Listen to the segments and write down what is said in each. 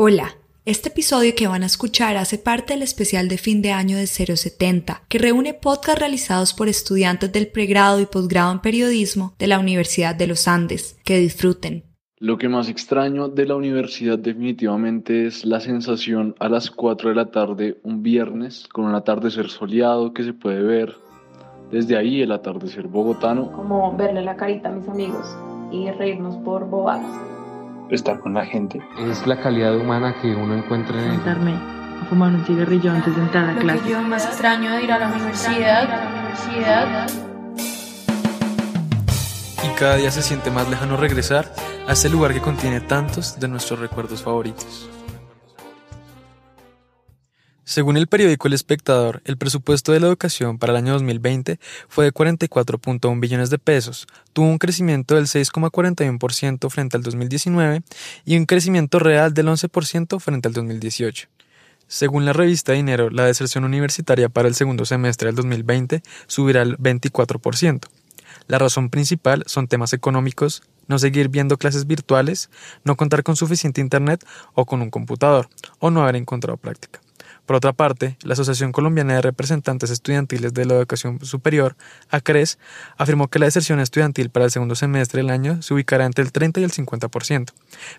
Hola, este episodio que van a escuchar hace parte del especial de fin de año de 070, que reúne podcasts realizados por estudiantes del pregrado y posgrado en periodismo de la Universidad de los Andes. Que disfruten. Lo que más extraño de la universidad definitivamente es la sensación a las 4 de la tarde un viernes con un atardecer soleado que se puede ver desde ahí el atardecer bogotano. Como verle la carita a mis amigos y reírnos por bobadas estar con la gente. Es la calidad humana que uno encuentra en Sentarme a fumar un cigarrillo antes de entrar a Lo clase. que yo más extraño de ir a la universidad, a la universidad. Y cada día se siente más lejano regresar a este lugar que contiene tantos de nuestros recuerdos favoritos. Según el periódico El Espectador, el presupuesto de la educación para el año 2020 fue de 44.1 billones de pesos, tuvo un crecimiento del 6,41% frente al 2019 y un crecimiento real del 11% frente al 2018. Según la revista Dinero, la deserción universitaria para el segundo semestre del 2020 subirá al 24%. La razón principal son temas económicos, no seguir viendo clases virtuales, no contar con suficiente internet o con un computador, o no haber encontrado práctica. Por otra parte, la Asociación Colombiana de Representantes Estudiantiles de la Educación Superior, ACRES, afirmó que la deserción estudiantil para el segundo semestre del año se ubicará entre el 30 y el 50%,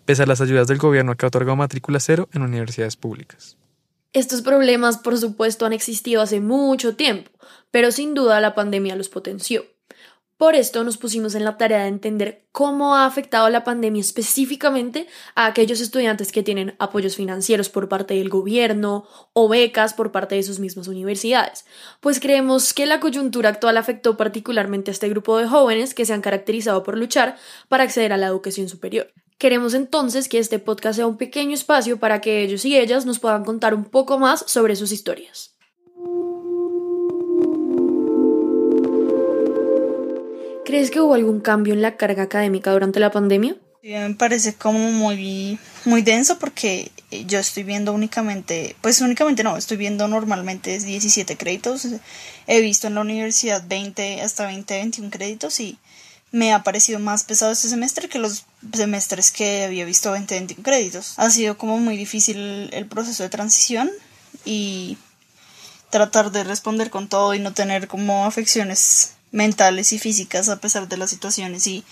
pese a las ayudas del gobierno que ha otorgado matrícula cero en universidades públicas. Estos problemas, por supuesto, han existido hace mucho tiempo, pero sin duda la pandemia los potenció. Por esto nos pusimos en la tarea de entender cómo ha afectado la pandemia específicamente a aquellos estudiantes que tienen apoyos financieros por parte del gobierno o becas por parte de sus mismas universidades, pues creemos que la coyuntura actual afectó particularmente a este grupo de jóvenes que se han caracterizado por luchar para acceder a la educación superior. Queremos entonces que este podcast sea un pequeño espacio para que ellos y ellas nos puedan contar un poco más sobre sus historias. ¿Crees que hubo algún cambio en la carga académica durante la pandemia? Me parece como muy, muy denso porque yo estoy viendo únicamente, pues únicamente no, estoy viendo normalmente 17 créditos. He visto en la universidad 20 hasta 20, 21 créditos y me ha parecido más pesado este semestre que los semestres que había visto 20, 21 créditos. Ha sido como muy difícil el proceso de transición y tratar de responder con todo y no tener como afecciones mentales y físicas a pesar de las situaciones y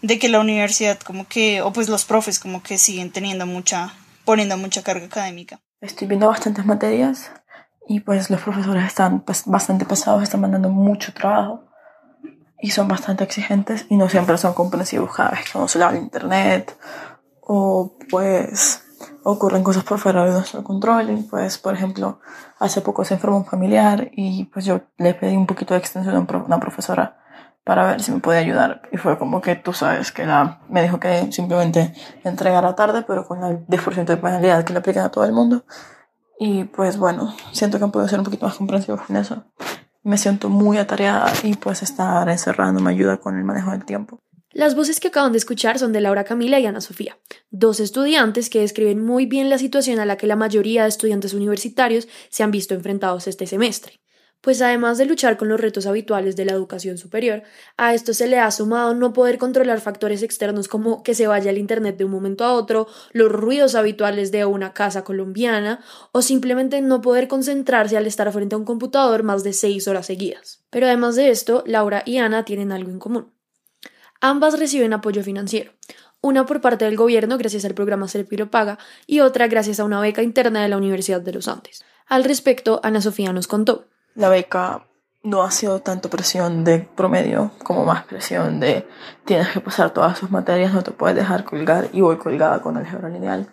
de que la universidad como que o pues los profes como que siguen teniendo mucha poniendo mucha carga académica. Estoy viendo bastantes materias y pues los profesores están pues, bastante pesados, están mandando mucho trabajo y son bastante exigentes y no siempre son comprensivos cada vez que uno se le habla internet o pues ocurren cosas por fuera de nuestro control. Y pues, por ejemplo, hace poco se enfermó un familiar y pues yo le pedí un poquito de extensión a una profesora para ver si me podía ayudar. Y fue como que tú sabes que la, me dijo que simplemente entregara tarde, pero con el 10% de penalidad que le aplican a todo el mundo. Y pues bueno, siento que han podido ser un poquito más comprensivos con eso. Me siento muy atareada y pues estar encerrada no me ayuda con el manejo del tiempo. Las voces que acaban de escuchar son de Laura Camila y Ana Sofía, dos estudiantes que describen muy bien la situación a la que la mayoría de estudiantes universitarios se han visto enfrentados este semestre. Pues además de luchar con los retos habituales de la educación superior, a esto se le ha sumado no poder controlar factores externos como que se vaya el Internet de un momento a otro, los ruidos habituales de una casa colombiana o simplemente no poder concentrarse al estar frente a un computador más de seis horas seguidas. Pero además de esto, Laura y Ana tienen algo en común. Ambas reciben apoyo financiero, una por parte del gobierno gracias al programa Serpiro Paga y otra gracias a una beca interna de la Universidad de los Andes. Al respecto, Ana Sofía nos contó. La beca no ha sido tanto presión de promedio como más presión de tienes que pasar todas sus materias, no te puedes dejar colgar y voy colgada con álgebra lineal.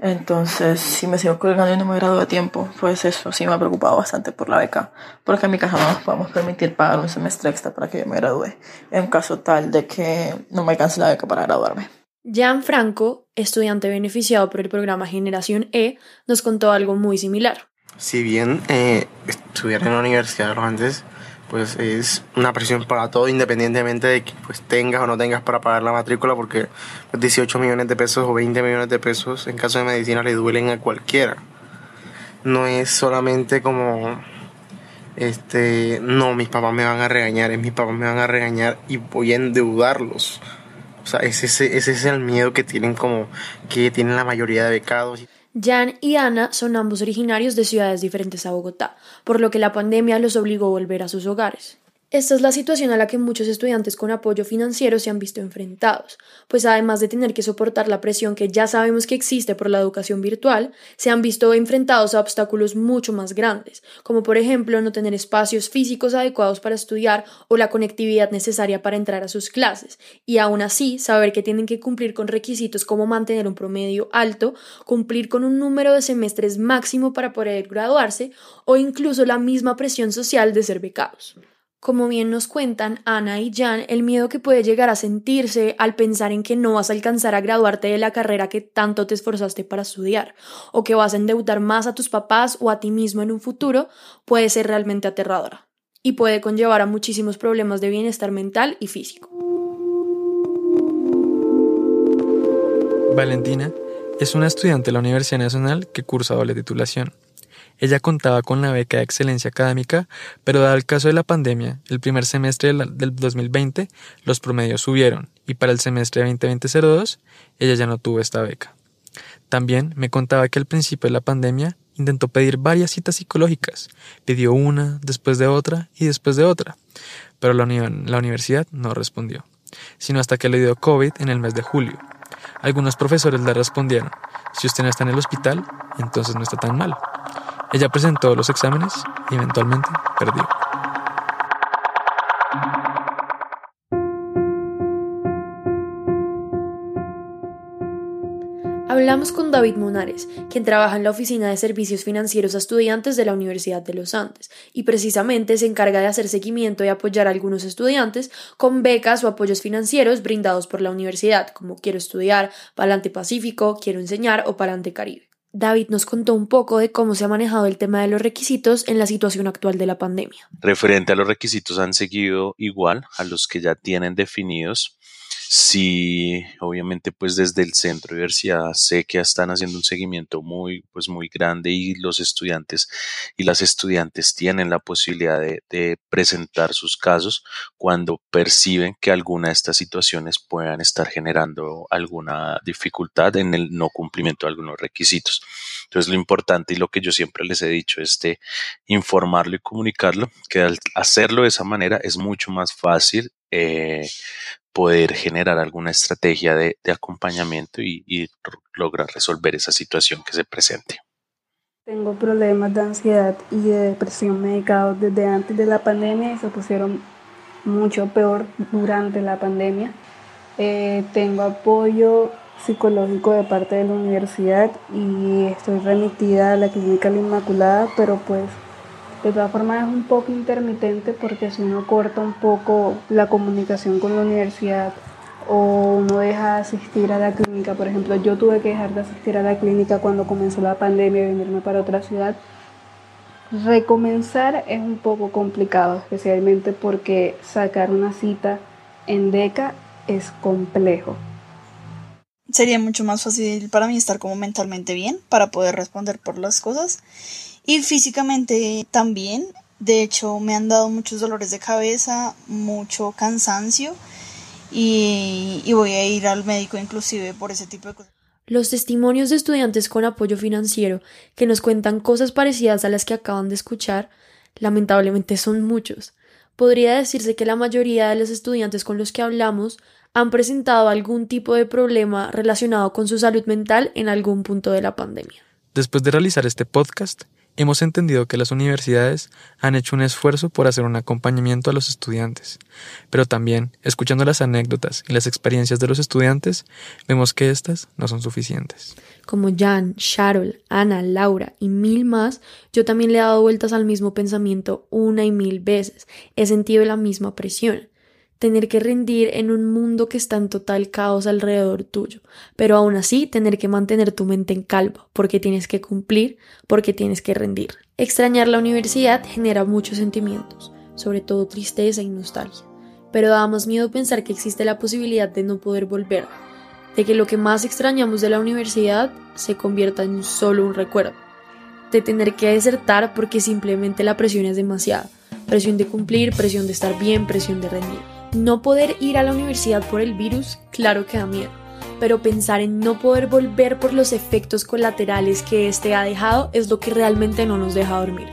Entonces, si me sigo colgando y no me gradúo a tiempo, pues eso sí me ha preocupado bastante por la beca, porque en mi casa no nos podemos permitir pagar un semestre extra para que yo me gradúe, en caso tal de que no me alcance la beca para graduarme. Jan Franco, estudiante beneficiado por el programa Generación E, nos contó algo muy similar. Si bien eh, estudiar en la universidad de los Andes pues es una presión para todo independientemente de que pues tengas o no tengas para pagar la matrícula porque 18 millones de pesos o 20 millones de pesos en caso de medicina le duelen a cualquiera. No es solamente como este no mis papás me van a regañar, es mis papás me van a regañar y voy a endeudarlos O sea, ese, ese es el miedo que tienen como que tienen la mayoría de becados. Jan y Ana son ambos originarios de ciudades diferentes a Bogotá, por lo que la pandemia los obligó a volver a sus hogares. Esta es la situación a la que muchos estudiantes con apoyo financiero se han visto enfrentados, pues además de tener que soportar la presión que ya sabemos que existe por la educación virtual, se han visto enfrentados a obstáculos mucho más grandes, como por ejemplo no tener espacios físicos adecuados para estudiar o la conectividad necesaria para entrar a sus clases, y aún así saber que tienen que cumplir con requisitos como mantener un promedio alto, cumplir con un número de semestres máximo para poder graduarse o incluso la misma presión social de ser becados. Como bien nos cuentan Ana y Jan, el miedo que puede llegar a sentirse al pensar en que no vas a alcanzar a graduarte de la carrera que tanto te esforzaste para estudiar, o que vas a endeudar más a tus papás o a ti mismo en un futuro, puede ser realmente aterradora y puede conllevar a muchísimos problemas de bienestar mental y físico. Valentina es una estudiante de la Universidad Nacional que cursa doble titulación. Ella contaba con la beca de excelencia académica, pero dado el caso de la pandemia, el primer semestre del 2020 los promedios subieron y para el semestre 2020-02 ella ya no tuvo esta beca. También me contaba que al principio de la pandemia intentó pedir varias citas psicológicas, pidió una, después de otra y después de otra, pero la, universidad no respondió, sino hasta que le dio COVID en el mes de julio. Algunos profesores le respondieron, si usted no está en el hospital, entonces no está tan mal. Ella presentó los exámenes y eventualmente perdió. Hablamos con David Monares, quien trabaja en la Oficina de Servicios Financieros a Estudiantes de la Universidad de los Andes, y precisamente se encarga de hacer seguimiento y apoyar a algunos estudiantes con becas o apoyos financieros brindados por la universidad, como Quiero Estudiar, Palante Pacífico, Quiero Enseñar o Palante Caribe. David nos contó un poco de cómo se ha manejado el tema de los requisitos en la situación actual de la pandemia. Referente a los requisitos han seguido igual a los que ya tienen definidos Sí, obviamente pues desde el centro de universidad sé que están haciendo un seguimiento muy pues muy grande y los estudiantes y las estudiantes tienen la posibilidad de, de presentar sus casos cuando perciben que alguna de estas situaciones puedan estar generando alguna dificultad en el no cumplimiento de algunos requisitos. Entonces lo importante y lo que yo siempre les he dicho es de informarlo y comunicarlo, que al hacerlo de esa manera es mucho más fácil eh, poder generar alguna estrategia de, acompañamiento y, lograr resolver esa situación que se presente. Tengo problemas de ansiedad y de depresión medicados desde antes de la pandemia y se pusieron mucho peor durante la pandemia. Eh, tengo apoyo psicológico de parte de la universidad y estoy remitida a la clínica La Inmaculada, pero pues de todas formas es un poco intermitente porque si uno corta un poco la comunicación con la universidad o uno deja de asistir a la clínica, por ejemplo, yo tuve que dejar de asistir a la clínica cuando comenzó la pandemia y venirme para otra ciudad. Recomenzar es un poco complicado, especialmente porque sacar una cita en DECA es complejo. Sería mucho más fácil para mí estar como mentalmente bien para poder responder por las cosas y físicamente también. De hecho, me han dado muchos dolores de cabeza, mucho cansancio y, y voy a ir al médico inclusive por ese tipo de cosas. Los testimonios de estudiantes con apoyo financiero que nos cuentan cosas parecidas a las que acaban de escuchar, lamentablemente son muchos. Podría decirse que la mayoría de los estudiantes con los que hablamos han presentado algún tipo de problema relacionado con su salud mental en algún punto de la pandemia. Después de realizar este podcast, Hemos entendido que las universidades han hecho un esfuerzo por hacer un acompañamiento a los estudiantes, pero también, escuchando las anécdotas y las experiencias de los estudiantes, vemos que estas no son suficientes. Como Jan, Sharol, Ana, Laura y mil más, yo también le he dado vueltas al mismo pensamiento una y mil veces. He sentido la misma presión tener que rendir en un mundo que está en total caos alrededor tuyo, pero aún así tener que mantener tu mente en calma, porque tienes que cumplir, porque tienes que rendir. Extrañar la universidad genera muchos sentimientos, sobre todo tristeza y nostalgia, pero da más miedo pensar que existe la posibilidad de no poder volver, de que lo que más extrañamos de la universidad se convierta en solo un recuerdo, de tener que desertar porque simplemente la presión es demasiada, presión de cumplir, presión de estar bien, presión de rendir. No poder ir a la universidad por el virus, claro que da miedo, pero pensar en no poder volver por los efectos colaterales que este ha dejado es lo que realmente no nos deja dormir.